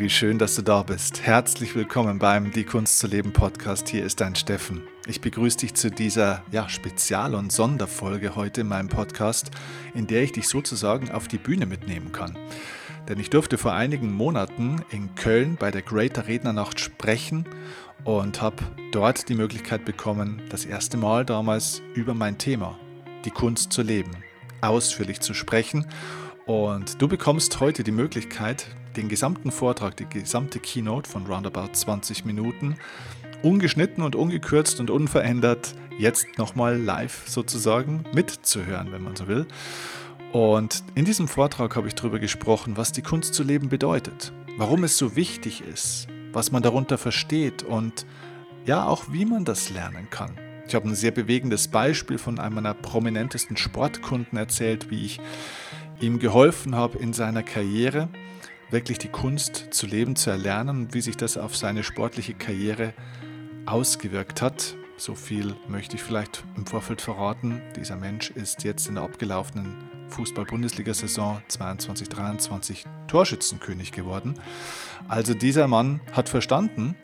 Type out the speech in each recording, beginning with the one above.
wie schön, dass du da bist. Herzlich willkommen beim Die Kunst zu leben Podcast. Hier ist dein Steffen. Ich begrüße dich zu dieser ja, Spezial- und Sonderfolge heute in meinem Podcast, in der ich dich sozusagen auf die Bühne mitnehmen kann. Denn ich durfte vor einigen Monaten in Köln bei der Greater Rednernacht sprechen und habe dort die Möglichkeit bekommen, das erste Mal damals über mein Thema, die Kunst zu leben, ausführlich zu sprechen. Und du bekommst heute die Möglichkeit, den gesamten Vortrag, die gesamte Keynote von roundabout 20 Minuten, ungeschnitten und ungekürzt und unverändert, jetzt nochmal live sozusagen mitzuhören, wenn man so will. Und in diesem Vortrag habe ich darüber gesprochen, was die Kunst zu leben bedeutet, warum es so wichtig ist, was man darunter versteht und ja auch wie man das lernen kann. Ich habe ein sehr bewegendes Beispiel von einem meiner prominentesten Sportkunden erzählt, wie ich ihm geholfen habe in seiner Karriere, wirklich die Kunst zu leben, zu erlernen und wie sich das auf seine sportliche Karriere ausgewirkt hat. So viel möchte ich vielleicht im Vorfeld verraten. Dieser Mensch ist jetzt in der abgelaufenen Fußball-Bundesliga-Saison 22-23 Torschützenkönig geworden. Also dieser Mann hat verstanden,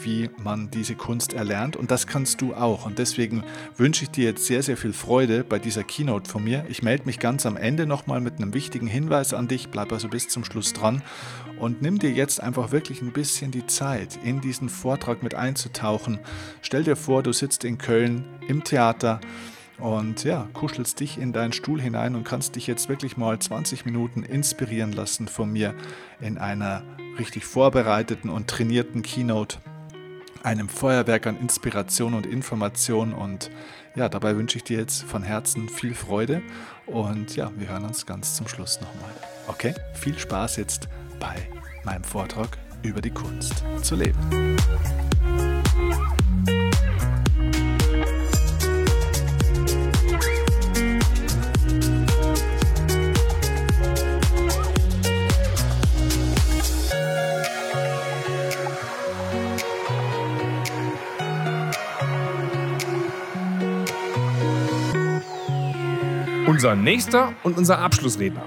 wie man diese Kunst erlernt und das kannst du auch. Und deswegen wünsche ich dir jetzt sehr, sehr viel Freude bei dieser Keynote von mir. Ich melde mich ganz am Ende nochmal mit einem wichtigen Hinweis an dich. Bleib also bis zum Schluss dran und nimm dir jetzt einfach wirklich ein bisschen die Zeit, in diesen Vortrag mit einzutauchen. Stell dir vor, du sitzt in Köln im Theater und ja, kuschelst dich in deinen Stuhl hinein und kannst dich jetzt wirklich mal 20 Minuten inspirieren lassen von mir in einer richtig vorbereiteten und trainierten Keynote, einem Feuerwerk an Inspiration und Information und ja, dabei wünsche ich dir jetzt von Herzen viel Freude und ja, wir hören uns ganz zum Schluss nochmal. Okay, viel Spaß jetzt bei meinem Vortrag über die Kunst zu leben. Unser nächster und unser Abschlussredner.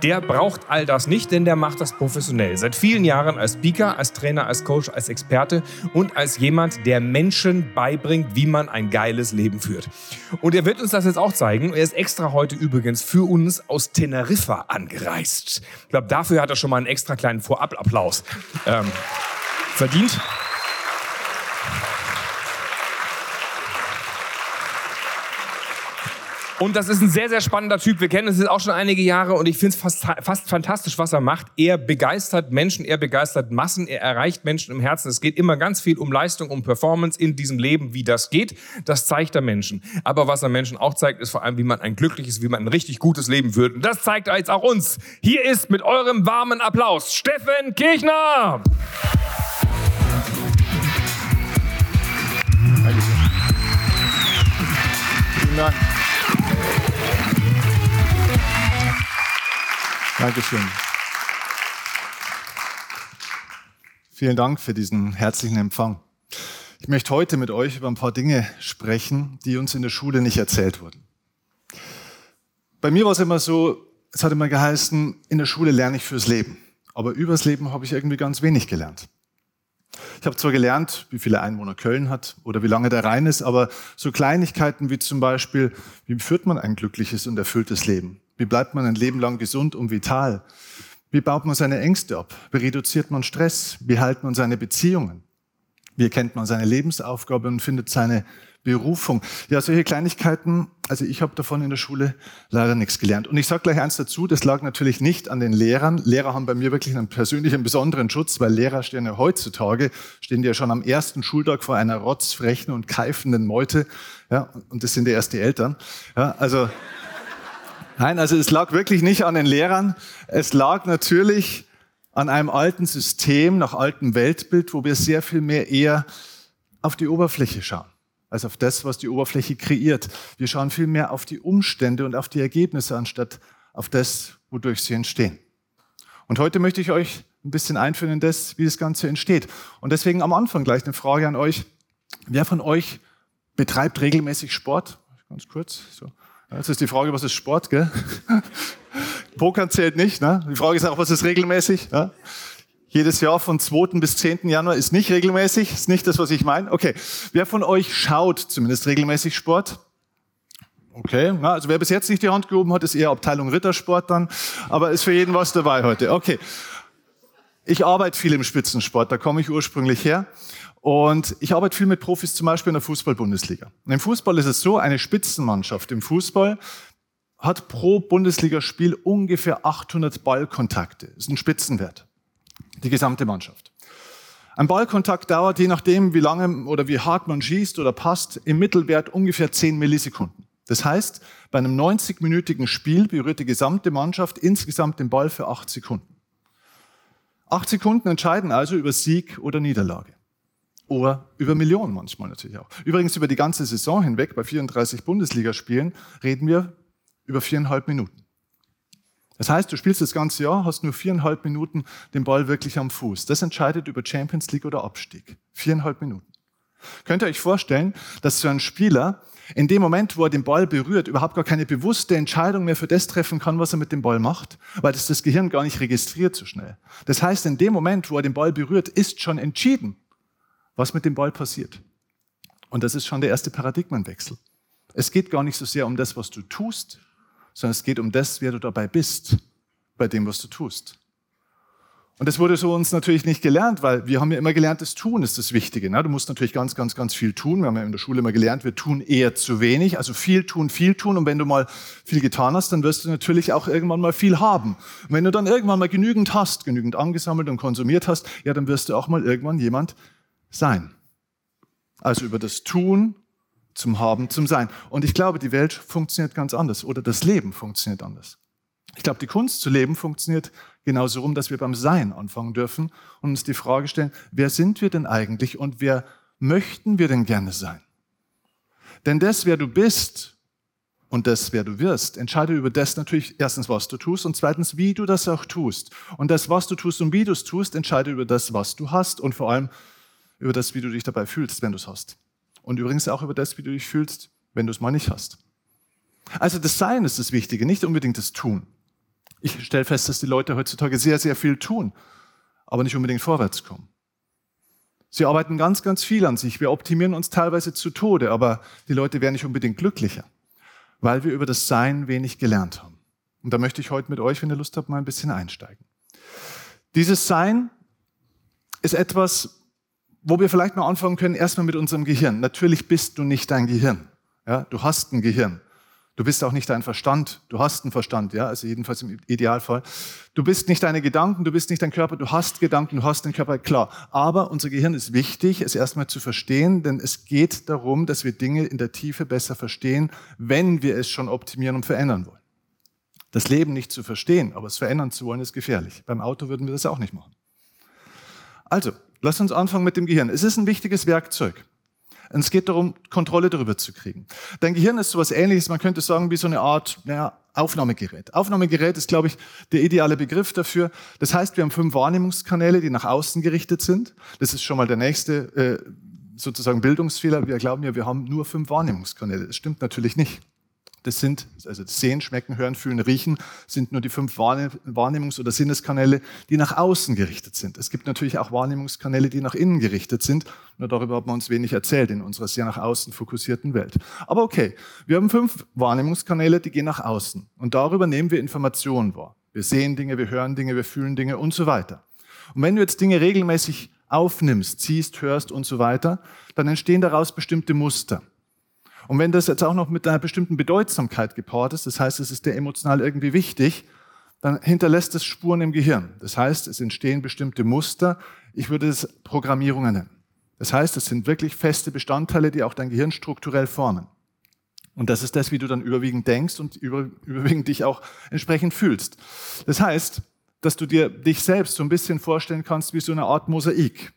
Der braucht all das nicht, denn der macht das professionell. Seit vielen Jahren als Speaker, als Trainer, als Coach, als Experte und als jemand, der Menschen beibringt, wie man ein geiles Leben führt. Und er wird uns das jetzt auch zeigen. Er ist extra heute übrigens für uns aus Teneriffa angereist. Ich glaube, dafür hat er schon mal einen extra kleinen Vorabapplaus ähm, verdient. Und das ist ein sehr, sehr spannender Typ. Wir kennen uns jetzt auch schon einige Jahre und ich finde es fast, fast fantastisch, was er macht. Er begeistert Menschen, er begeistert Massen, er erreicht Menschen im Herzen. Es geht immer ganz viel um Leistung, um Performance in diesem Leben, wie das geht. Das zeigt er Menschen. Aber was er Menschen auch zeigt, ist vor allem, wie man ein glückliches, wie man ein richtig gutes Leben führt. Und das zeigt er jetzt auch uns. Hier ist mit eurem warmen Applaus Steffen Kirchner. Vielen Dank. Dankeschön. Vielen Dank für diesen herzlichen Empfang. Ich möchte heute mit euch über ein paar Dinge sprechen, die uns in der Schule nicht erzählt wurden. Bei mir war es immer so, es hat immer geheißen, in der Schule lerne ich fürs Leben. Aber übers Leben habe ich irgendwie ganz wenig gelernt. Ich habe zwar gelernt, wie viele Einwohner Köln hat oder wie lange der Rhein ist, aber so Kleinigkeiten wie zum Beispiel, wie führt man ein glückliches und erfülltes Leben? Wie bleibt man ein Leben lang gesund und vital? Wie baut man seine Ängste ab? Wie reduziert man Stress? Wie hält man seine Beziehungen? Wie erkennt man seine Lebensaufgabe und findet seine Berufung? Ja, solche Kleinigkeiten, also ich habe davon in der Schule leider nichts gelernt. Und ich sage gleich eins dazu, das lag natürlich nicht an den Lehrern. Lehrer haben bei mir wirklich einen persönlichen, besonderen Schutz, weil Lehrer stehen ja heutzutage, stehen ja schon am ersten Schultag vor einer rotzfrechen und keifenden Meute. Ja, und das sind ja erst die Eltern. Ja, also Nein, also es lag wirklich nicht an den Lehrern. Es lag natürlich an einem alten System, nach altem Weltbild, wo wir sehr viel mehr eher auf die Oberfläche schauen, als auf das, was die Oberfläche kreiert. Wir schauen viel mehr auf die Umstände und auf die Ergebnisse, anstatt auf das, wodurch sie entstehen. Und heute möchte ich euch ein bisschen einführen in das, wie das Ganze entsteht. Und deswegen am Anfang gleich eine Frage an euch. Wer von euch betreibt regelmäßig Sport? Ganz kurz. So. Jetzt ist die Frage, was ist Sport, gell? Pokern zählt nicht, ne? Die Frage ist auch, was ist regelmäßig? Ja? Jedes Jahr von 2. bis 10. Januar ist nicht regelmäßig, ist nicht das, was ich meine. Okay, wer von euch schaut zumindest regelmäßig Sport? Okay, na, also wer bis jetzt nicht die Hand gehoben hat, ist eher Abteilung Rittersport dann, aber ist für jeden was dabei heute. Okay, ich arbeite viel im Spitzensport, da komme ich ursprünglich her. Und ich arbeite viel mit Profis, zum Beispiel in der Fußball-Bundesliga. Im Fußball ist es so, eine Spitzenmannschaft im Fußball hat pro Bundesligaspiel ungefähr 800 Ballkontakte. Das ist ein Spitzenwert. Die gesamte Mannschaft. Ein Ballkontakt dauert, je nachdem, wie lange oder wie hart man schießt oder passt, im Mittelwert ungefähr 10 Millisekunden. Das heißt, bei einem 90-minütigen Spiel berührt die gesamte Mannschaft insgesamt den Ball für 8 Sekunden. Acht Sekunden entscheiden also über Sieg oder Niederlage. Oder über Millionen manchmal natürlich auch. Übrigens über die ganze Saison hinweg, bei 34 Bundesligaspielen, reden wir über viereinhalb Minuten. Das heißt, du spielst das ganze Jahr, hast nur viereinhalb Minuten den Ball wirklich am Fuß. Das entscheidet über Champions League oder Abstieg. Viereinhalb Minuten. Könnt ihr euch vorstellen, dass so ein Spieler in dem Moment, wo er den Ball berührt, überhaupt gar keine bewusste Entscheidung mehr für das treffen kann, was er mit dem Ball macht, weil das das Gehirn gar nicht registriert so schnell. Das heißt, in dem Moment, wo er den Ball berührt, ist schon entschieden, was mit dem Ball passiert. Und das ist schon der erste Paradigmenwechsel. Es geht gar nicht so sehr um das, was du tust, sondern es geht um das, wer du dabei bist, bei dem, was du tust. Und das wurde so uns natürlich nicht gelernt, weil wir haben ja immer gelernt, das Tun ist das Wichtige. Ne? Du musst natürlich ganz, ganz, ganz viel tun. Wir haben ja in der Schule immer gelernt, wir tun eher zu wenig. Also viel tun, viel tun. Und wenn du mal viel getan hast, dann wirst du natürlich auch irgendwann mal viel haben. Und wenn du dann irgendwann mal genügend hast, genügend angesammelt und konsumiert hast, ja, dann wirst du auch mal irgendwann jemand sein. Also über das Tun zum Haben, zum Sein. Und ich glaube, die Welt funktioniert ganz anders oder das Leben funktioniert anders. Ich glaube, die Kunst zu leben funktioniert genauso rum, dass wir beim Sein anfangen dürfen und uns die Frage stellen, wer sind wir denn eigentlich und wer möchten wir denn gerne sein? Denn das, wer du bist und das, wer du wirst, entscheidet über das natürlich erstens, was du tust und zweitens, wie du das auch tust. Und das, was du tust und wie du es tust, entscheidet über das, was du hast und vor allem über das, wie du dich dabei fühlst, wenn du es hast. Und übrigens auch über das, wie du dich fühlst, wenn du es mal nicht hast. Also das Sein ist das Wichtige, nicht unbedingt das Tun. Ich stelle fest, dass die Leute heutzutage sehr, sehr viel tun, aber nicht unbedingt vorwärts kommen. Sie arbeiten ganz, ganz viel an sich. Wir optimieren uns teilweise zu Tode, aber die Leute werden nicht unbedingt glücklicher, weil wir über das Sein wenig gelernt haben. Und da möchte ich heute mit euch, wenn ihr Lust habt, mal ein bisschen einsteigen. Dieses Sein ist etwas, wo wir vielleicht mal anfangen können, erstmal mit unserem Gehirn. Natürlich bist du nicht dein Gehirn. Ja, du hast ein Gehirn. Du bist auch nicht dein Verstand. Du hast einen Verstand, ja, also jedenfalls im Idealfall. Du bist nicht deine Gedanken, du bist nicht dein Körper, du hast Gedanken, du hast den Körper, klar. Aber unser Gehirn ist wichtig, es erstmal zu verstehen, denn es geht darum, dass wir Dinge in der Tiefe besser verstehen, wenn wir es schon optimieren und verändern wollen. Das Leben nicht zu verstehen, aber es verändern zu wollen, ist gefährlich. Beim Auto würden wir das auch nicht machen. Also, lass uns anfangen mit dem Gehirn. Es ist ein wichtiges Werkzeug. Es geht darum, Kontrolle darüber zu kriegen. Dein Gehirn ist so etwas ähnliches, man könnte sagen, wie so eine Art naja, Aufnahmegerät. Aufnahmegerät ist, glaube ich, der ideale Begriff dafür. Das heißt, wir haben fünf Wahrnehmungskanäle, die nach außen gerichtet sind. Das ist schon mal der nächste äh, sozusagen Bildungsfehler. Wir glauben ja, wir haben nur fünf Wahrnehmungskanäle. Das stimmt natürlich nicht. Das sind, also das Sehen, Schmecken, Hören, Fühlen, Riechen, sind nur die fünf Wahrnehmungs- oder Sinneskanäle, die nach außen gerichtet sind. Es gibt natürlich auch Wahrnehmungskanäle, die nach innen gerichtet sind. Nur darüber hat man uns wenig erzählt in unserer sehr nach außen fokussierten Welt. Aber okay, wir haben fünf Wahrnehmungskanäle, die gehen nach außen. Und darüber nehmen wir Informationen wahr. Wir sehen Dinge, wir hören Dinge, wir fühlen Dinge und so weiter. Und wenn du jetzt Dinge regelmäßig aufnimmst, siehst, hörst und so weiter, dann entstehen daraus bestimmte Muster. Und wenn das jetzt auch noch mit einer bestimmten Bedeutsamkeit gepaart ist, das heißt, es ist dir emotional irgendwie wichtig, dann hinterlässt es Spuren im Gehirn. Das heißt, es entstehen bestimmte Muster. Ich würde es Programmierungen nennen. Das heißt, es sind wirklich feste Bestandteile, die auch dein Gehirn strukturell formen. Und das ist das, wie du dann überwiegend denkst und überwiegend dich auch entsprechend fühlst. Das heißt, dass du dir dich selbst so ein bisschen vorstellen kannst wie so eine Art Mosaik.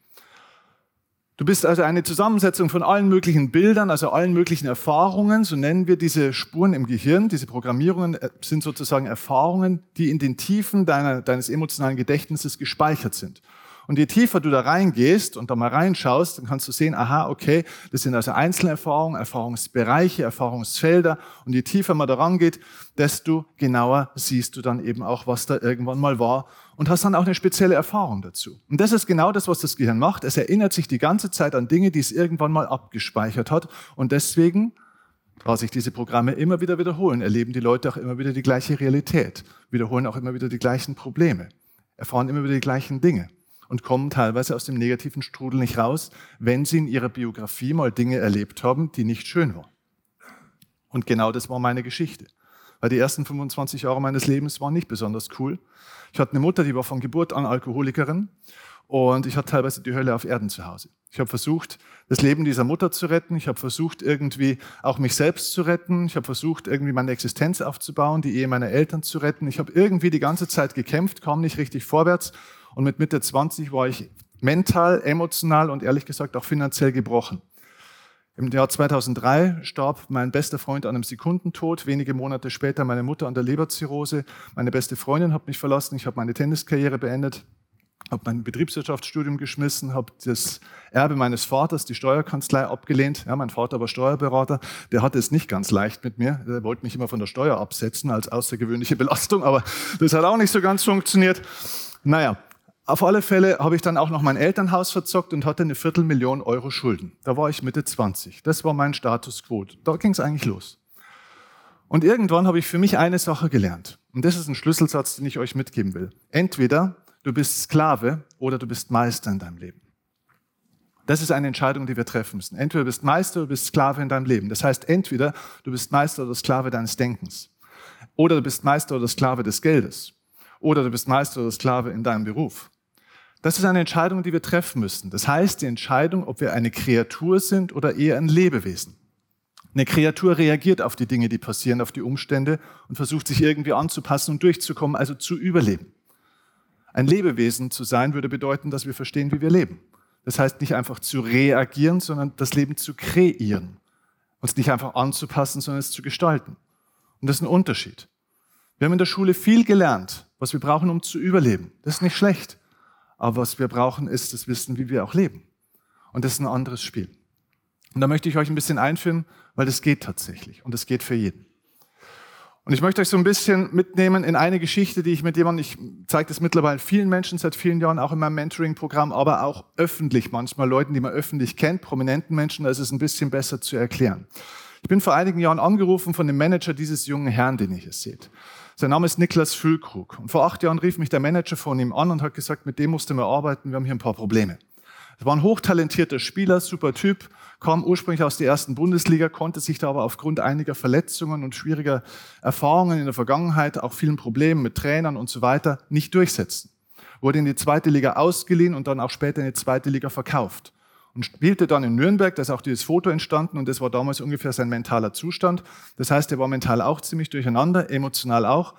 Du bist also eine Zusammensetzung von allen möglichen Bildern, also allen möglichen Erfahrungen, so nennen wir diese Spuren im Gehirn. Diese Programmierungen äh, sind sozusagen Erfahrungen, die in den Tiefen deiner, deines emotionalen Gedächtnisses gespeichert sind. Und je tiefer du da reingehst und da mal reinschaust, dann kannst du sehen, aha, okay, das sind also Einzelerfahrungen, Erfahrungsbereiche, Erfahrungsfelder. Und je tiefer man da rangeht, desto genauer siehst du dann eben auch, was da irgendwann mal war und hast dann auch eine spezielle Erfahrung dazu. Und das ist genau das, was das Gehirn macht. Es erinnert sich die ganze Zeit an Dinge, die es irgendwann mal abgespeichert hat. Und deswegen da sich diese Programme immer wieder wiederholen, erleben die Leute auch immer wieder die gleiche Realität, wiederholen auch immer wieder die gleichen Probleme, erfahren immer wieder die gleichen Dinge und kommen teilweise aus dem negativen Strudel nicht raus, wenn sie in ihrer Biografie mal Dinge erlebt haben, die nicht schön waren. Und genau das war meine Geschichte. Weil die ersten 25 Jahre meines Lebens waren nicht besonders cool. Ich hatte eine Mutter, die war von Geburt an Alkoholikerin und ich hatte teilweise die Hölle auf Erden zu Hause. Ich habe versucht, das Leben dieser Mutter zu retten. Ich habe versucht, irgendwie auch mich selbst zu retten. Ich habe versucht, irgendwie meine Existenz aufzubauen, die Ehe meiner Eltern zu retten. Ich habe irgendwie die ganze Zeit gekämpft, kam nicht richtig vorwärts und mit Mitte 20 war ich mental, emotional und ehrlich gesagt auch finanziell gebrochen. Im Jahr 2003 starb mein bester Freund an einem Sekundentod. Wenige Monate später meine Mutter an der Leberzirrhose. Meine beste Freundin hat mich verlassen. Ich habe meine Tenniskarriere beendet, habe mein Betriebswirtschaftsstudium geschmissen, habe das Erbe meines Vaters, die Steuerkanzlei, abgelehnt. Ja, mein Vater war Steuerberater. Der hatte es nicht ganz leicht mit mir. Der wollte mich immer von der Steuer absetzen als außergewöhnliche Belastung, aber das hat auch nicht so ganz funktioniert. Naja, auf alle Fälle habe ich dann auch noch mein Elternhaus verzockt und hatte eine Viertelmillion Euro Schulden. Da war ich Mitte 20. Das war mein Status quo. Da ging es eigentlich los. Und irgendwann habe ich für mich eine Sache gelernt. Und das ist ein Schlüsselsatz, den ich euch mitgeben will. Entweder du bist Sklave oder du bist Meister in deinem Leben. Das ist eine Entscheidung, die wir treffen müssen. Entweder du bist Meister oder du bist Sklave in deinem Leben. Das heißt, entweder du bist Meister oder Sklave deines Denkens. Oder du bist Meister oder Sklave des Geldes. Oder du bist Meister oder Sklave in deinem Beruf. Das ist eine Entscheidung, die wir treffen müssen. Das heißt die Entscheidung, ob wir eine Kreatur sind oder eher ein Lebewesen. Eine Kreatur reagiert auf die Dinge, die passieren, auf die Umstände und versucht sich irgendwie anzupassen und durchzukommen, also zu überleben. Ein Lebewesen zu sein würde bedeuten, dass wir verstehen, wie wir leben. Das heißt nicht einfach zu reagieren, sondern das Leben zu kreieren. Uns nicht einfach anzupassen, sondern es zu gestalten. Und das ist ein Unterschied. Wir haben in der Schule viel gelernt, was wir brauchen, um zu überleben. Das ist nicht schlecht. Aber was wir brauchen, ist das Wissen, wie wir auch leben. Und das ist ein anderes Spiel. Und da möchte ich euch ein bisschen einführen, weil das geht tatsächlich und das geht für jeden. Und ich möchte euch so ein bisschen mitnehmen in eine Geschichte, die ich mit jemandem, ich zeige das mittlerweile vielen Menschen seit vielen Jahren, auch in meinem Mentoring-Programm, aber auch öffentlich manchmal, Leuten, die man öffentlich kennt, prominenten Menschen, da ist es ein bisschen besser zu erklären. Ich bin vor einigen Jahren angerufen von dem Manager dieses jungen Herrn, den ihr hier seht. Sein Name ist Niklas Füllkrug. Und vor acht Jahren rief mich der Manager von ihm an und hat gesagt, mit dem musste man arbeiten, wir haben hier ein paar Probleme. Er war ein hochtalentierter Spieler, super Typ, kam ursprünglich aus der ersten Bundesliga, konnte sich da aber aufgrund einiger Verletzungen und schwieriger Erfahrungen in der Vergangenheit, auch vielen Problemen mit Trainern und so weiter, nicht durchsetzen. Wurde in die zweite Liga ausgeliehen und dann auch später in die zweite Liga verkauft und spielte dann in Nürnberg. Da ist auch dieses Foto entstanden und das war damals ungefähr sein mentaler Zustand. Das heißt, er war mental auch ziemlich durcheinander, emotional auch.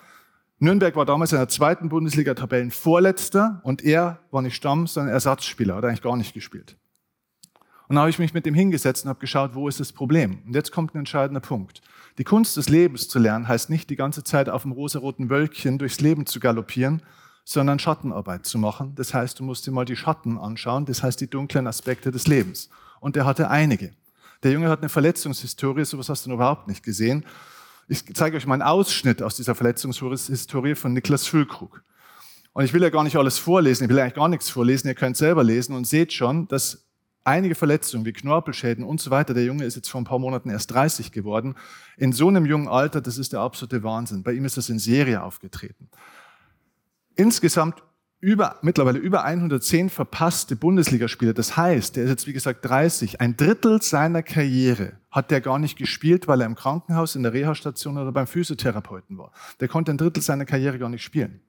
Nürnberg war damals in der zweiten Bundesliga Tabellenvorletzter und er war nicht Stamm, sondern Ersatzspieler, hat eigentlich gar nicht gespielt. Und dann habe ich mich mit ihm hingesetzt und habe geschaut, wo ist das Problem? Und jetzt kommt ein entscheidender Punkt. Die Kunst des Lebens zu lernen heißt nicht die ganze Zeit auf dem rosaroten Wölkchen durchs Leben zu galoppieren, sondern Schattenarbeit zu machen. Das heißt, du musst dir mal die Schatten anschauen, das heißt die dunklen Aspekte des Lebens. Und er hatte einige. Der Junge hat eine Verletzungshistorie, sowas hast du noch überhaupt nicht gesehen. Ich zeige euch mal einen Ausschnitt aus dieser Verletzungshistorie von Niklas Füllkrug. Und ich will ja gar nicht alles vorlesen, ich will eigentlich gar nichts vorlesen, ihr könnt selber lesen und seht schon, dass einige Verletzungen wie Knorpelschäden und so weiter, der Junge ist jetzt vor ein paar Monaten erst 30 geworden, in so einem jungen Alter, das ist der absolute Wahnsinn. Bei ihm ist das in Serie aufgetreten insgesamt über, mittlerweile über 110 verpasste Bundesligaspiele. Das heißt, der ist jetzt wie gesagt 30. Ein Drittel seiner Karriere hat der gar nicht gespielt, weil er im Krankenhaus, in der Reha-Station oder beim Physiotherapeuten war. Der konnte ein Drittel seiner Karriere gar nicht spielen.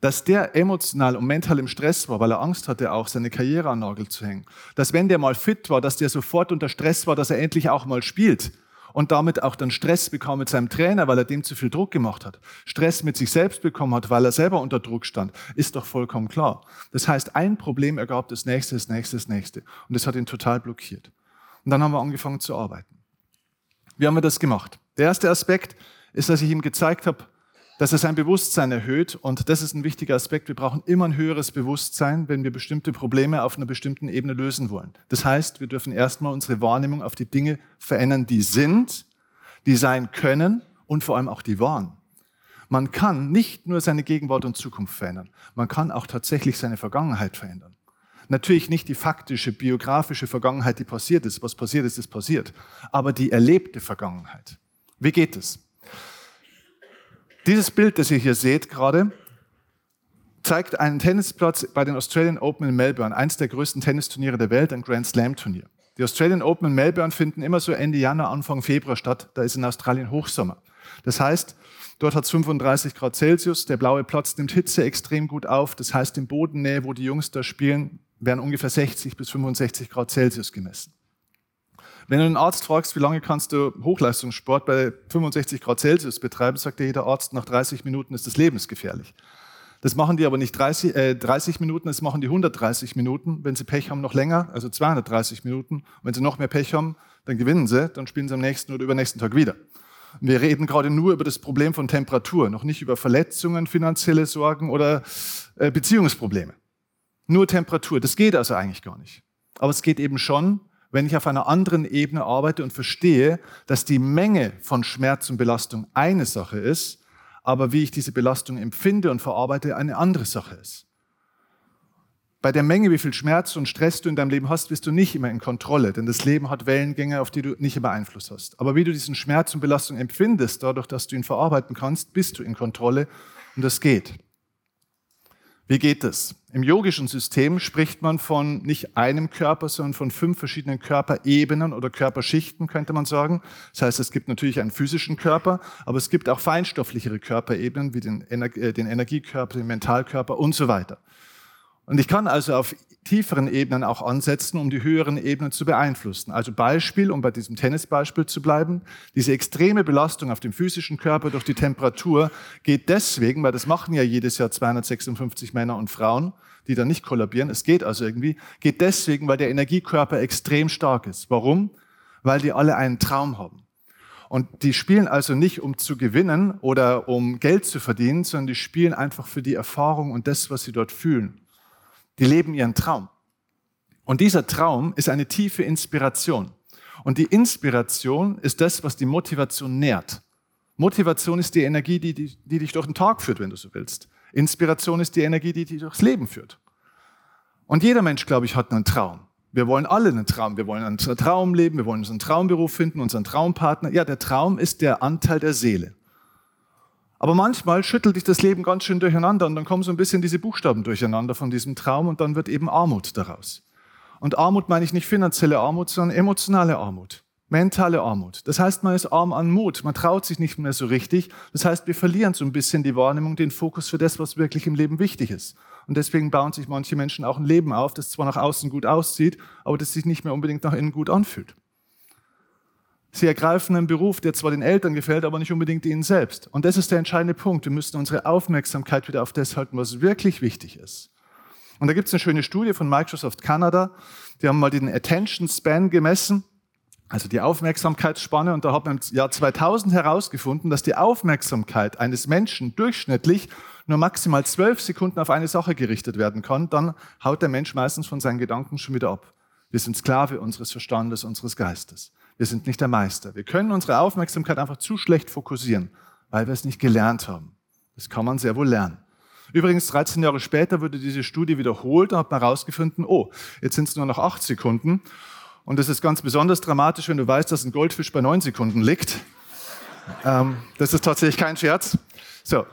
Dass der emotional und mental im Stress war, weil er Angst hatte, auch seine Karriere an Nagel zu hängen. Dass wenn der mal fit war, dass der sofort unter Stress war, dass er endlich auch mal spielt und damit auch dann Stress bekam mit seinem Trainer, weil er dem zu viel Druck gemacht hat, Stress mit sich selbst bekommen hat, weil er selber unter Druck stand, ist doch vollkommen klar. Das heißt, ein Problem ergab das nächste, das nächste, das nächste. Und das hat ihn total blockiert. Und dann haben wir angefangen zu arbeiten. Wie haben wir das gemacht? Der erste Aspekt ist, dass ich ihm gezeigt habe, dass er sein Bewusstsein erhöht. Und das ist ein wichtiger Aspekt. Wir brauchen immer ein höheres Bewusstsein, wenn wir bestimmte Probleme auf einer bestimmten Ebene lösen wollen. Das heißt, wir dürfen erstmal unsere Wahrnehmung auf die Dinge verändern, die sind, die sein können und vor allem auch die waren. Man kann nicht nur seine Gegenwart und Zukunft verändern, man kann auch tatsächlich seine Vergangenheit verändern. Natürlich nicht die faktische, biografische Vergangenheit, die passiert ist. Was passiert ist, ist passiert. Aber die erlebte Vergangenheit. Wie geht es? Dieses Bild, das ihr hier seht gerade, zeigt einen Tennisplatz bei den Australian Open in Melbourne, eines der größten Tennisturniere der Welt, ein Grand Slam Turnier. Die Australian Open in Melbourne finden immer so Ende Januar, Anfang Februar statt. Da ist in Australien Hochsommer. Das heißt, dort hat es 35 Grad Celsius, der blaue Platz nimmt Hitze extrem gut auf. Das heißt, im Bodennähe, wo die Jungs da spielen, werden ungefähr 60 bis 65 Grad Celsius gemessen. Wenn du einen Arzt fragst, wie lange kannst du Hochleistungssport bei 65 Grad Celsius betreiben, sagt dir jeder Arzt, nach 30 Minuten ist das lebensgefährlich. Das machen die aber nicht 30, äh, 30 Minuten, das machen die 130 Minuten. Wenn sie Pech haben, noch länger, also 230 Minuten. Und wenn sie noch mehr Pech haben, dann gewinnen sie, dann spielen sie am nächsten oder übernächsten Tag wieder. Und wir reden gerade nur über das Problem von Temperatur, noch nicht über Verletzungen, finanzielle Sorgen oder äh, Beziehungsprobleme. Nur Temperatur, das geht also eigentlich gar nicht. Aber es geht eben schon, wenn ich auf einer anderen Ebene arbeite und verstehe, dass die Menge von Schmerz und Belastung eine Sache ist, aber wie ich diese Belastung empfinde und verarbeite, eine andere Sache ist. Bei der Menge, wie viel Schmerz und Stress du in deinem Leben hast, bist du nicht immer in Kontrolle, denn das Leben hat Wellengänge, auf die du nicht immer Einfluss hast. Aber wie du diesen Schmerz und Belastung empfindest, dadurch, dass du ihn verarbeiten kannst, bist du in Kontrolle und das geht. Wie geht es? Im yogischen System spricht man von nicht einem Körper, sondern von fünf verschiedenen Körperebenen oder Körperschichten, könnte man sagen. Das heißt, es gibt natürlich einen physischen Körper, aber es gibt auch feinstofflichere Körperebenen wie den, Ener äh, den Energiekörper, den Mentalkörper und so weiter. Und ich kann also auf tieferen Ebenen auch ansetzen, um die höheren Ebenen zu beeinflussen. Also Beispiel, um bei diesem Tennisbeispiel zu bleiben, diese extreme Belastung auf dem physischen Körper durch die Temperatur geht deswegen, weil das machen ja jedes Jahr 256 Männer und Frauen, die da nicht kollabieren, es geht also irgendwie, geht deswegen, weil der Energiekörper extrem stark ist. Warum? Weil die alle einen Traum haben. Und die spielen also nicht, um zu gewinnen oder um Geld zu verdienen, sondern die spielen einfach für die Erfahrung und das, was sie dort fühlen. Die leben ihren Traum. Und dieser Traum ist eine tiefe Inspiration. Und die Inspiration ist das, was die Motivation nährt. Motivation ist die Energie, die, die, die dich durch den Tag führt, wenn du so willst. Inspiration ist die Energie, die dich durchs Leben führt. Und jeder Mensch, glaube ich, hat einen Traum. Wir wollen alle einen Traum. Wir wollen einen Traum leben, wir wollen unseren Traumberuf finden, unseren Traumpartner. Ja, der Traum ist der Anteil der Seele. Aber manchmal schüttelt dich das Leben ganz schön durcheinander und dann kommen so ein bisschen diese Buchstaben durcheinander von diesem Traum und dann wird eben Armut daraus. Und Armut meine ich nicht finanzielle Armut, sondern emotionale Armut, mentale Armut. Das heißt, man ist arm an Mut, man traut sich nicht mehr so richtig. Das heißt, wir verlieren so ein bisschen die Wahrnehmung, den Fokus für das, was wirklich im Leben wichtig ist. Und deswegen bauen sich manche Menschen auch ein Leben auf, das zwar nach außen gut aussieht, aber das sich nicht mehr unbedingt nach innen gut anfühlt. Sie ergreifen einen Beruf, der zwar den Eltern gefällt, aber nicht unbedingt ihnen selbst. Und das ist der entscheidende Punkt. Wir müssen unsere Aufmerksamkeit wieder auf das halten, was wirklich wichtig ist. Und da gibt es eine schöne Studie von Microsoft Canada. Die haben mal den Attention Span gemessen, also die Aufmerksamkeitsspanne. Und da hat man im Jahr 2000 herausgefunden, dass die Aufmerksamkeit eines Menschen durchschnittlich nur maximal zwölf Sekunden auf eine Sache gerichtet werden kann. Dann haut der Mensch meistens von seinen Gedanken schon wieder ab. Wir sind Sklave unseres Verstandes, unseres Geistes. Wir sind nicht der Meister. Wir können unsere Aufmerksamkeit einfach zu schlecht fokussieren, weil wir es nicht gelernt haben. Das kann man sehr wohl lernen. Übrigens, 13 Jahre später wurde diese Studie wiederholt und hat man herausgefunden, oh, jetzt sind es nur noch 8 Sekunden. Und das ist ganz besonders dramatisch, wenn du weißt, dass ein Goldfisch bei 9 Sekunden liegt. Ähm, das ist tatsächlich kein Scherz. So.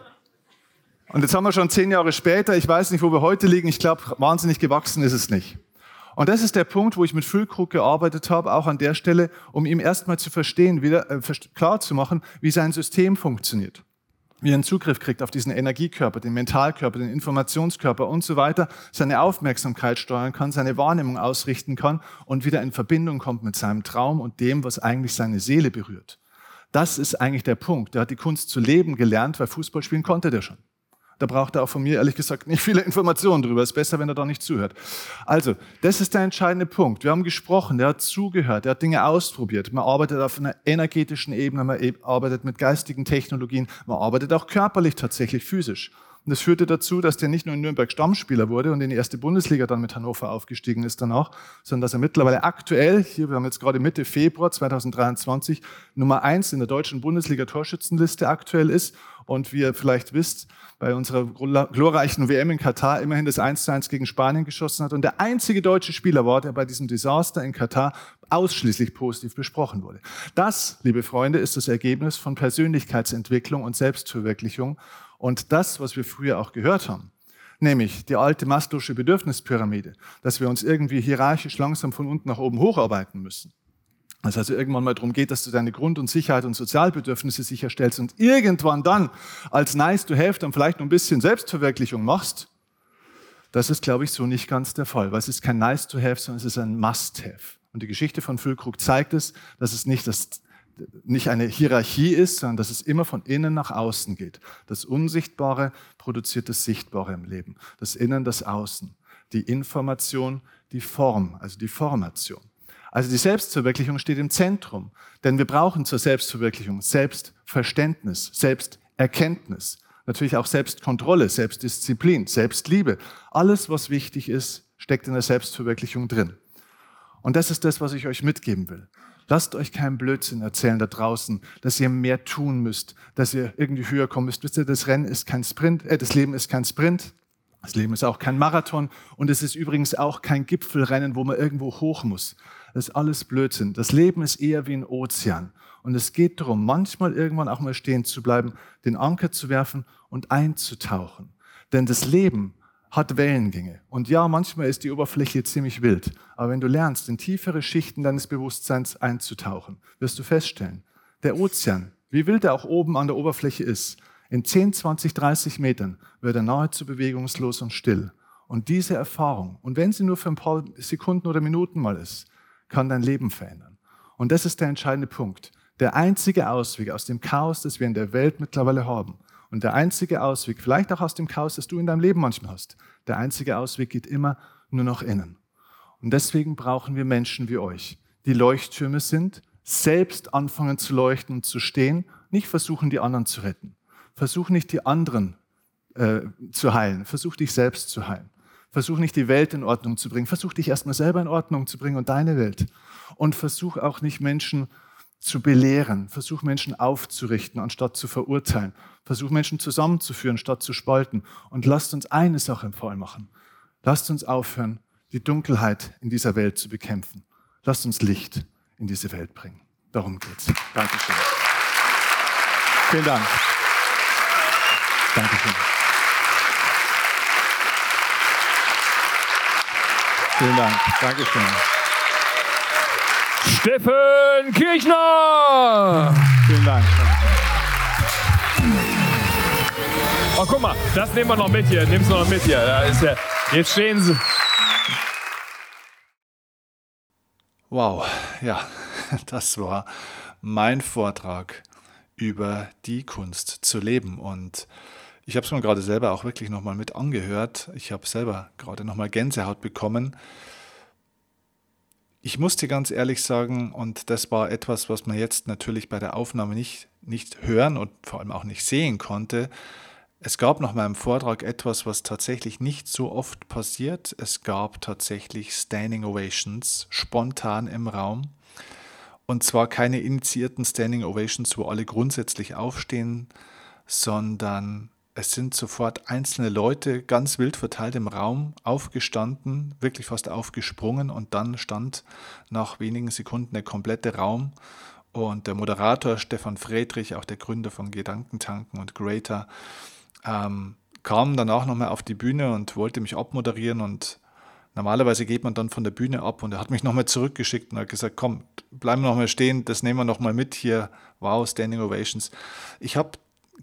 Und jetzt haben wir schon 10 Jahre später, ich weiß nicht, wo wir heute liegen, ich glaube, wahnsinnig gewachsen ist es nicht. Und das ist der Punkt, wo ich mit Füllkrug gearbeitet habe, auch an der Stelle, um ihm erstmal zu verstehen, wieder äh, klar zu machen, wie sein System funktioniert. Wie er einen Zugriff kriegt auf diesen Energiekörper, den Mentalkörper, den Informationskörper und so weiter, seine Aufmerksamkeit steuern kann, seine Wahrnehmung ausrichten kann und wieder in Verbindung kommt mit seinem Traum und dem, was eigentlich seine Seele berührt. Das ist eigentlich der Punkt. Der hat die Kunst zu leben gelernt, weil Fußball spielen konnte der schon. Da braucht er auch von mir ehrlich gesagt nicht viele Informationen drüber. Ist besser, wenn er da nicht zuhört. Also, das ist der entscheidende Punkt. Wir haben gesprochen, der hat zugehört, der hat Dinge ausprobiert. Man arbeitet auf einer energetischen Ebene, man e- arbeitet mit geistigen Technologien, man arbeitet auch körperlich tatsächlich physisch. Und das führte dazu, dass der nicht nur in Nürnberg Stammspieler wurde und in die erste Bundesliga dann mit Hannover aufgestiegen ist danach, sondern dass er mittlerweile aktuell, hier, wir haben jetzt gerade Mitte Februar 2023, Nummer eins in der deutschen Bundesliga Torschützenliste aktuell ist. Und wie ihr vielleicht wisst, bei unserer glorreichen WM in Katar immerhin das 1 zu 1 gegen Spanien geschossen hat und der einzige deutsche Spieler war, der bei diesem Desaster in Katar ausschließlich positiv besprochen wurde. Das, liebe Freunde, ist das Ergebnis von Persönlichkeitsentwicklung und Selbstverwirklichung und das, was wir früher auch gehört haben, nämlich die alte Maslow'sche Bedürfnispyramide, dass wir uns irgendwie hierarchisch langsam von unten nach oben hocharbeiten müssen. Dass also irgendwann mal darum geht, dass du deine Grund- und Sicherheit und Sozialbedürfnisse sicherstellst und irgendwann dann als nice to have dann vielleicht noch ein bisschen Selbstverwirklichung machst. Das ist, glaube ich, so nicht ganz der Fall, weil es ist kein nice to have, sondern es ist ein must have. Und die Geschichte von Füllkrug zeigt es, dass es nicht das nicht eine Hierarchie ist, sondern dass es immer von innen nach außen geht. Das Unsichtbare produziert das Sichtbare im Leben. Das Innen, das Außen. Die Information, die Form, also die Formation. Also die Selbstverwirklichung steht im Zentrum, denn wir brauchen zur Selbstverwirklichung Selbstverständnis, Selbsterkenntnis, natürlich auch Selbstkontrolle, Selbstdisziplin, Selbstliebe. Alles, was wichtig ist, steckt in der Selbstverwirklichung drin. Und das ist das, was ich euch mitgeben will. Lasst euch keinen Blödsinn erzählen da draußen, dass ihr mehr tun müsst, dass ihr irgendwie höher kommen müsst. Wisst ihr, das Rennen ist kein Sprint, äh, das Leben ist kein Sprint. Das Leben ist auch kein Marathon und es ist übrigens auch kein Gipfelrennen, wo man irgendwo hoch muss. Das ist alles Blödsinn. Das Leben ist eher wie ein Ozean. Und es geht darum, manchmal irgendwann auch mal stehen zu bleiben, den Anker zu werfen und einzutauchen. Denn das Leben hat Wellengänge. Und ja, manchmal ist die Oberfläche ziemlich wild. Aber wenn du lernst, in tiefere Schichten deines Bewusstseins einzutauchen, wirst du feststellen, der Ozean, wie wild er auch oben an der Oberfläche ist, in 10, 20, 30 Metern wird er nahezu bewegungslos und still. Und diese Erfahrung, und wenn sie nur für ein paar Sekunden oder Minuten mal ist, kann dein Leben verändern. Und das ist der entscheidende Punkt. Der einzige Ausweg aus dem Chaos, das wir in der Welt mittlerweile haben, und der einzige Ausweg, vielleicht auch aus dem Chaos, das du in deinem Leben manchmal hast, der einzige Ausweg geht immer nur nach innen. Und deswegen brauchen wir Menschen wie euch, die Leuchttürme sind, selbst anfangen zu leuchten und zu stehen, nicht versuchen, die anderen zu retten. Versuch nicht, die anderen äh, zu heilen. Versuch dich selbst zu heilen. Versuch nicht, die Welt in Ordnung zu bringen. Versuch dich erstmal selber in Ordnung zu bringen und deine Welt. Und versuch auch nicht, Menschen zu belehren. Versuch Menschen aufzurichten, anstatt zu verurteilen. Versuch Menschen zusammenzuführen, statt zu spalten. Und lasst uns eine Sache voll machen. Lasst uns aufhören, die Dunkelheit in dieser Welt zu bekämpfen. Lasst uns Licht in diese Welt bringen. Darum geht's. Dankeschön. Vielen Dank. Dankeschön. Vielen Dank. Dankeschön. Steffen Kirchner! Vielen Dank. Oh, guck mal, das nehmen wir noch mit hier. Nimm's noch mit hier. Da ist ja, jetzt stehen sie. Wow, ja, das war mein Vortrag über die Kunst zu leben. Und ich habe es mir gerade selber auch wirklich nochmal mit angehört. Ich habe selber gerade nochmal Gänsehaut bekommen ich muss dir ganz ehrlich sagen, und das war etwas, was man jetzt natürlich bei der Aufnahme nicht, nicht hören und vor allem auch nicht sehen konnte. Es gab nach meinem Vortrag etwas, was tatsächlich nicht so oft passiert. Es gab tatsächlich Standing Ovations spontan im Raum. Und zwar keine initiierten Standing Ovations, wo alle grundsätzlich aufstehen, sondern es sind sofort einzelne Leute ganz wild verteilt im Raum aufgestanden, wirklich fast aufgesprungen und dann stand nach wenigen Sekunden der komplette Raum und der Moderator Stefan Friedrich, auch der Gründer von Gedankentanken und Greater, ähm, kam danach nochmal auf die Bühne und wollte mich abmoderieren und normalerweise geht man dann von der Bühne ab und er hat mich nochmal zurückgeschickt und hat gesagt, komm, bleiben wir nochmal stehen, das nehmen wir nochmal mit hier, wow, Standing Ovations. Ich habe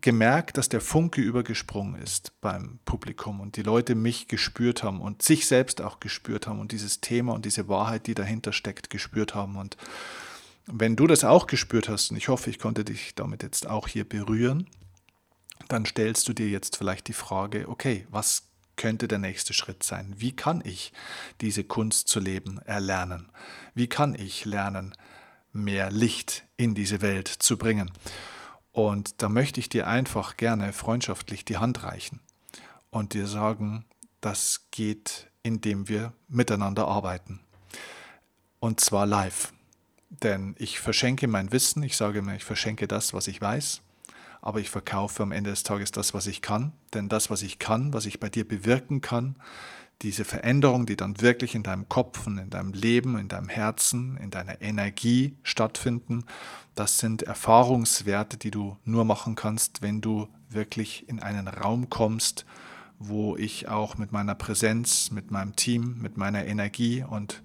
gemerkt, dass der Funke übergesprungen ist beim Publikum und die Leute mich gespürt haben und sich selbst auch gespürt haben und dieses Thema und diese Wahrheit, die dahinter steckt, gespürt haben. Und wenn du das auch gespürt hast, und ich hoffe, ich konnte dich damit jetzt auch hier berühren, dann stellst du dir jetzt vielleicht die Frage, okay, was könnte der nächste Schritt sein? Wie kann ich diese Kunst zu leben erlernen? Wie kann ich lernen, mehr Licht in diese Welt zu bringen? Und da möchte ich dir einfach gerne freundschaftlich die Hand reichen und dir sagen, das geht, indem wir miteinander arbeiten. Und zwar live. Denn ich verschenke mein Wissen, ich sage mir, ich verschenke das, was ich weiß, aber ich verkaufe am Ende des Tages das, was ich kann. Denn das, was ich kann, was ich bei dir bewirken kann, diese Veränderung, die dann wirklich in deinem Kopf und in deinem Leben, in deinem Herzen, in deiner Energie stattfinden, das sind Erfahrungswerte, die du nur machen kannst, wenn du wirklich in einen Raum kommst, wo ich auch mit meiner Präsenz, mit meinem Team, mit meiner Energie und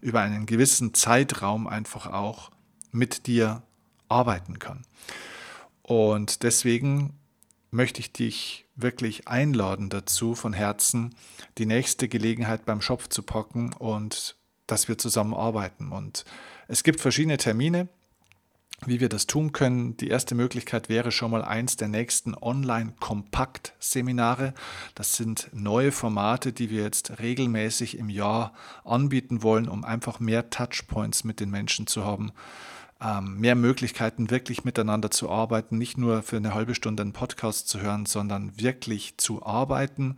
über einen gewissen Zeitraum einfach auch mit dir arbeiten kann. Und deswegen möchte ich dich wirklich einladen dazu, von Herzen die nächste Gelegenheit beim Schopf zu packen und dass wir zusammen arbeiten. Und es gibt verschiedene Termine, wie wir das tun können. Die erste Möglichkeit wäre schon mal eins der nächsten Online-Kompakt-Seminare. Das sind neue Formate, die wir jetzt regelmäßig im Jahr anbieten wollen, um einfach mehr Touchpoints mit den Menschen zu haben. Ähm, mehr Möglichkeiten, wirklich miteinander zu arbeiten, nicht nur für eine halbe Stunde einen Podcast zu hören, sondern wirklich zu arbeiten,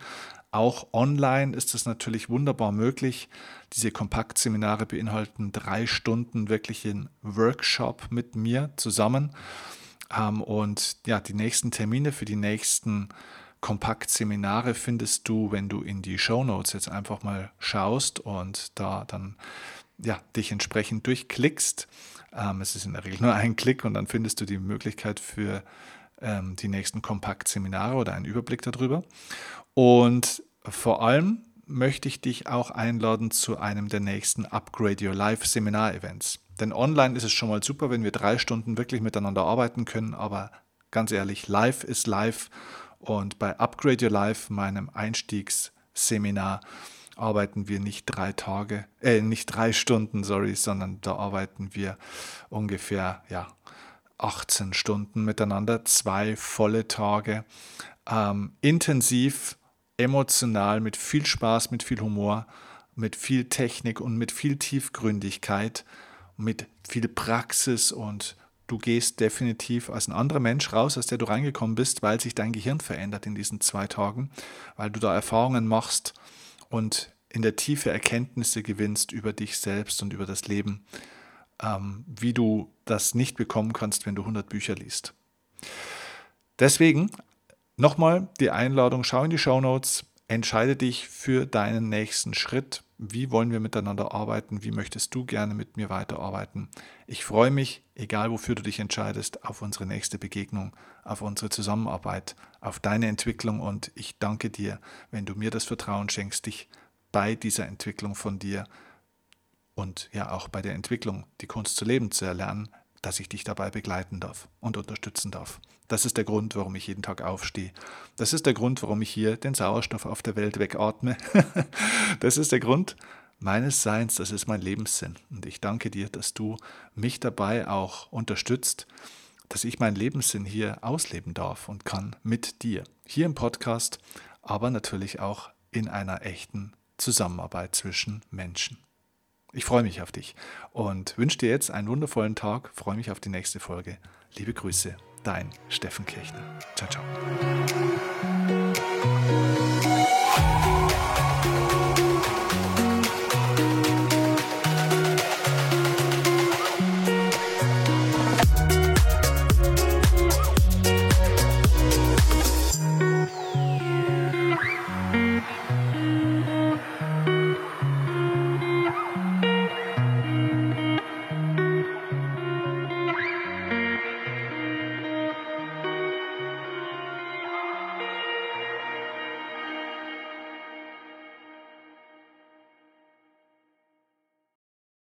auch online ist es natürlich wunderbar möglich. Diese Kompaktseminare beinhalten drei Stunden wirklichen Workshop mit mir zusammen. Ähm, und ja, die nächsten Termine für die nächsten Kompaktseminare findest du, wenn du in die Show Notes jetzt einfach mal schaust und da dann ja, dich entsprechend durchklickst. Ähm, es ist in der Regel nur ein Klick und dann findest du die Möglichkeit für ähm, die nächsten Kompaktseminare oder einen Überblick darüber. Und vor allem möchte ich dich auch einladen zu einem der nächsten Upgrade Your Life Seminar-Events. Denn online ist es schon mal super, wenn wir drei Stunden wirklich miteinander arbeiten können, aber ganz ehrlich, live ist live. Und bei Upgrade Your Life, meinem Einstiegsseminar, arbeiten wir nicht drei Tage, äh, nicht drei Stunden, sorry, sondern da arbeiten wir ungefähr, ja, 18 Stunden miteinander, zwei volle Tage, ähm, intensiv emotional, mit viel Spaß, mit viel Humor, mit viel Technik und mit viel Tiefgründigkeit, mit viel Praxis und du gehst definitiv als ein anderer Mensch raus, als der du reingekommen bist, weil sich dein Gehirn verändert in diesen zwei Tagen, weil du da Erfahrungen machst und in der Tiefe Erkenntnisse gewinnst über dich selbst und über das Leben, ähm, wie du das nicht bekommen kannst, wenn du 100 Bücher liest. Deswegen Nochmal die Einladung, schau in die Show Notes, entscheide dich für deinen nächsten Schritt. Wie wollen wir miteinander arbeiten? Wie möchtest du gerne mit mir weiterarbeiten? Ich freue mich, egal wofür du dich entscheidest, auf unsere nächste Begegnung, auf unsere Zusammenarbeit, auf deine Entwicklung und ich danke dir, wenn du mir das Vertrauen schenkst, dich bei dieser Entwicklung von dir und ja auch bei der Entwicklung, die Kunst zu leben zu erlernen, dass ich dich dabei begleiten darf und unterstützen darf. Das ist der Grund, warum ich jeden Tag aufstehe. Das ist der Grund, warum ich hier den Sauerstoff auf der Welt wegatme. das ist der Grund meines Seins, das ist mein Lebenssinn. Und ich danke dir, dass du mich dabei auch unterstützt, dass ich meinen Lebenssinn hier ausleben darf und kann mit dir. Hier im Podcast, aber natürlich auch in einer echten Zusammenarbeit zwischen Menschen. Ich freue mich auf dich und wünsche dir jetzt einen wundervollen Tag, freue mich auf die nächste Folge. Liebe Grüße, dein Steffen Kirchner. Ciao, ciao.